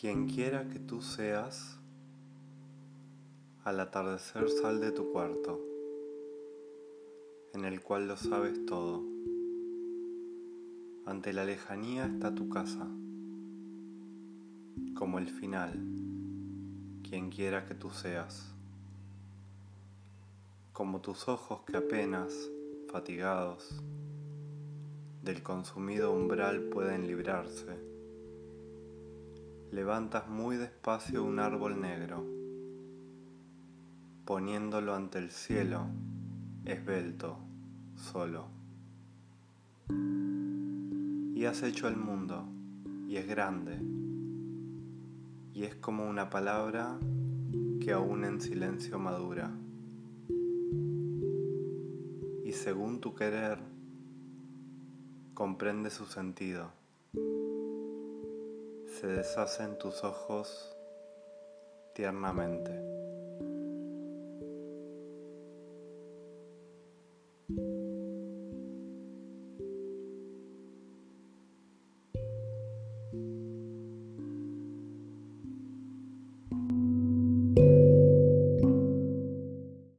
Quien quiera que tú seas, al atardecer sal de tu cuarto, en el cual lo sabes todo. Ante la lejanía está tu casa, como el final, quien quiera que tú seas, como tus ojos que apenas, fatigados, del consumido umbral pueden librarse levantas muy despacio un árbol negro, poniéndolo ante el cielo, esbelto, solo. Y has hecho el mundo, y es grande, y es como una palabra que aún en silencio madura. Y según tu querer, comprende su sentido se deshacen tus ojos tiernamente.